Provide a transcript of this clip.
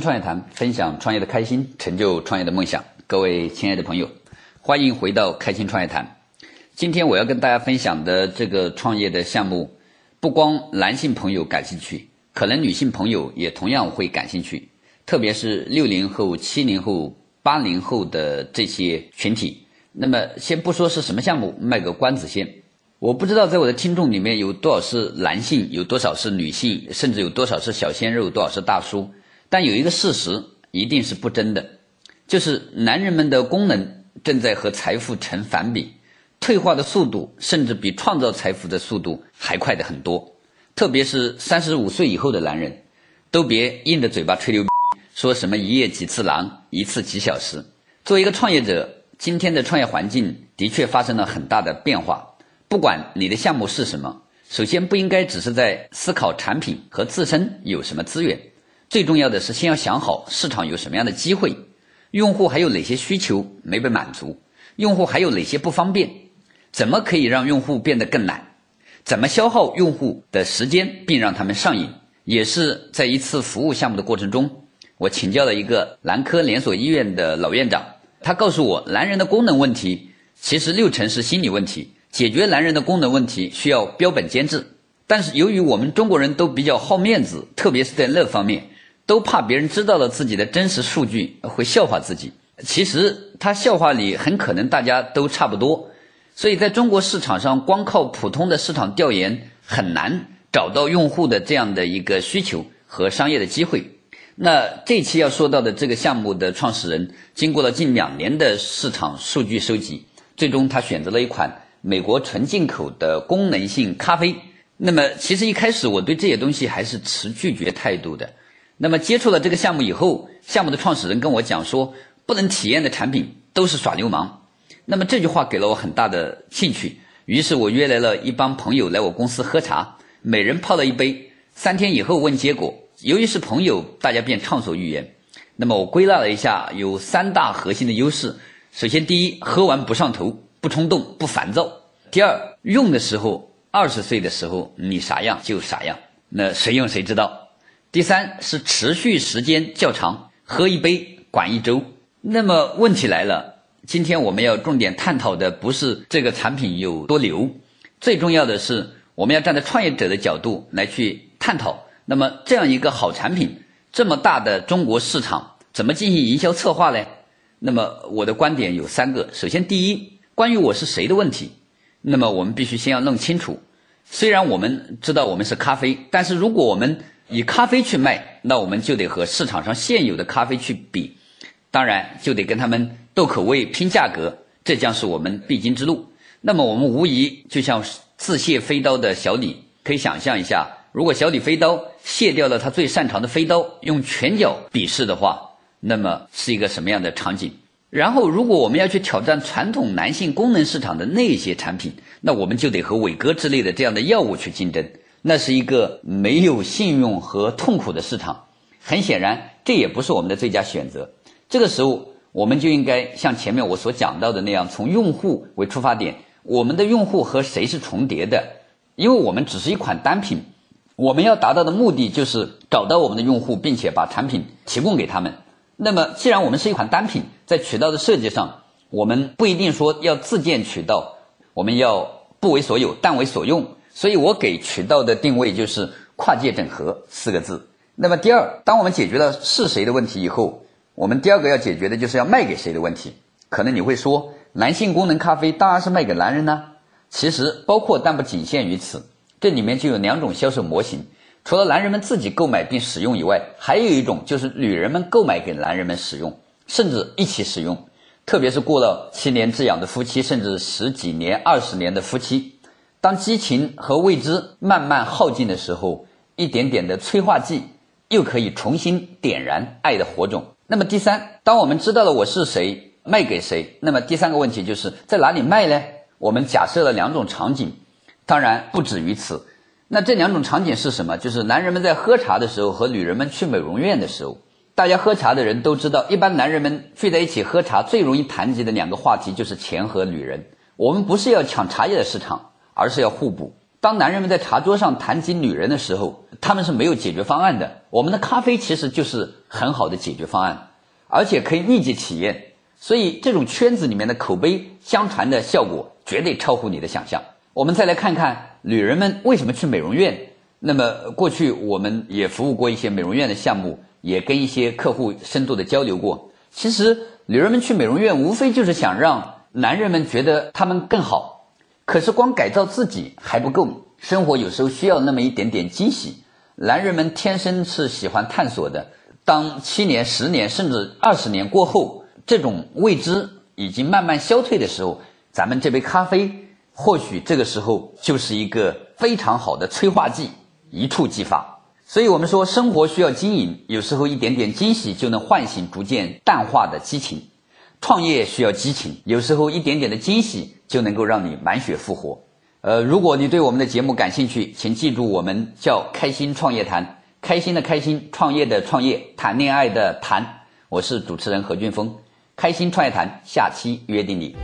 创业谈，分享创业的开心，成就创业的梦想。各位亲爱的朋友，欢迎回到开心创业谈。今天我要跟大家分享的这个创业的项目，不光男性朋友感兴趣，可能女性朋友也同样会感兴趣。特别是六零后、七零后、八零后的这些群体。那么，先不说是什么项目，卖个关子先。我不知道在我的听众里面有多少是男性，有多少是女性，甚至有多少是小鲜肉，多少是大叔。但有一个事实一定是不争的，就是男人们的功能正在和财富成反比，退化的速度甚至比创造财富的速度还快的很多。特别是三十五岁以后的男人，都别硬着嘴巴吹牛，说什么一夜几次狼，一次几小时。作为一个创业者，今天的创业环境的确发生了很大的变化。不管你的项目是什么，首先不应该只是在思考产品和自身有什么资源，最重要的是先要想好市场有什么样的机会，用户还有哪些需求没被满足，用户还有哪些不方便，怎么可以让用户变得更懒，怎么消耗用户的时间并让他们上瘾。也是在一次服务项目的过程中，我请教了一个男科连锁医院的老院长，他告诉我，男人的功能问题其实六成是心理问题。解决男人的功能问题需要标本兼治，但是由于我们中国人都比较好面子，特别是在那方面，都怕别人知道了自己的真实数据会笑话自己。其实他笑话里很可能大家都差不多，所以在中国市场上，光靠普通的市场调研很难找到用户的这样的一个需求和商业的机会。那这期要说到的这个项目的创始人，经过了近两年的市场数据收集，最终他选择了一款。美国纯进口的功能性咖啡，那么其实一开始我对这些东西还是持拒绝态度的。那么接触了这个项目以后，项目的创始人跟我讲说，不能体验的产品都是耍流氓。那么这句话给了我很大的兴趣，于是我约来了一帮朋友来我公司喝茶，每人泡了一杯。三天以后问结果，由于是朋友，大家便畅所欲言。那么我归纳了一下，有三大核心的优势。首先，第一，喝完不上头。不冲动，不烦躁。第二，用的时候，二十岁的时候你啥样就啥样，那谁用谁知道。第三是持续时间较长，喝一杯管一周。那么问题来了，今天我们要重点探讨的不是这个产品有多牛，最重要的是我们要站在创业者的角度来去探讨。那么这样一个好产品，这么大的中国市场，怎么进行营销策划呢？那么我的观点有三个。首先，第一。关于我是谁的问题，那么我们必须先要弄清楚。虽然我们知道我们是咖啡，但是如果我们以咖啡去卖，那我们就得和市场上现有的咖啡去比，当然就得跟他们斗口味、拼价格，这将是我们必经之路。那么我们无疑就像自卸飞刀的小李，可以想象一下，如果小李飞刀卸掉了他最擅长的飞刀，用拳脚比试的话，那么是一个什么样的场景？然后，如果我们要去挑战传统男性功能市场的那些产品，那我们就得和伟哥之类的这样的药物去竞争。那是一个没有信用和痛苦的市场。很显然，这也不是我们的最佳选择。这个时候，我们就应该像前面我所讲到的那样，从用户为出发点，我们的用户和谁是重叠的？因为我们只是一款单品，我们要达到的目的就是找到我们的用户，并且把产品提供给他们。那么，既然我们是一款单品，在渠道的设计上，我们不一定说要自建渠道，我们要不为所有，但为所用。所以我给渠道的定位就是跨界整合四个字。那么第二，当我们解决了是谁的问题以后，我们第二个要解决的就是要卖给谁的问题。可能你会说，男性功能咖啡当然是卖给男人呢。其实包括但不仅限于此，这里面就有两种销售模型。除了男人们自己购买并使用以外，还有一种就是女人们购买给男人们使用，甚至一起使用。特别是过了七年之痒的夫妻，甚至十几年、二十年的夫妻，当激情和未知慢慢耗尽的时候，一点点的催化剂又可以重新点燃爱的火种。那么第三，当我们知道了我是谁，卖给谁，那么第三个问题就是在哪里卖呢？我们假设了两种场景，当然不止于此。那这两种场景是什么？就是男人们在喝茶的时候和女人们去美容院的时候。大家喝茶的人都知道，一般男人们聚在一起喝茶，最容易谈及的两个话题就是钱和女人。我们不是要抢茶叶的市场，而是要互补。当男人们在茶桌上谈及女人的时候，他们是没有解决方案的。我们的咖啡其实就是很好的解决方案，而且可以立即体验。所以这种圈子里面的口碑相传的效果绝对超乎你的想象。我们再来看看女人们为什么去美容院。那么过去我们也服务过一些美容院的项目，也跟一些客户深度的交流过。其实女人们去美容院无非就是想让男人们觉得他们更好。可是光改造自己还不够，生活有时候需要那么一点点惊喜。男人们天生是喜欢探索的。当七年、十年甚至二十年过后，这种未知已经慢慢消退的时候，咱们这杯咖啡或许这个时候就是一个非常好的催化剂，一触即发。所以我们说，生活需要经营，有时候一点点惊喜就能唤醒逐渐淡化的激情；创业需要激情，有时候一点点的惊喜就能够让你满血复活。呃，如果你对我们的节目感兴趣，请记住我们叫“开心创业谈”，开心的开心，创业的创业，谈恋爱的谈。我是主持人何俊峰。开心创业谈，下期约定你。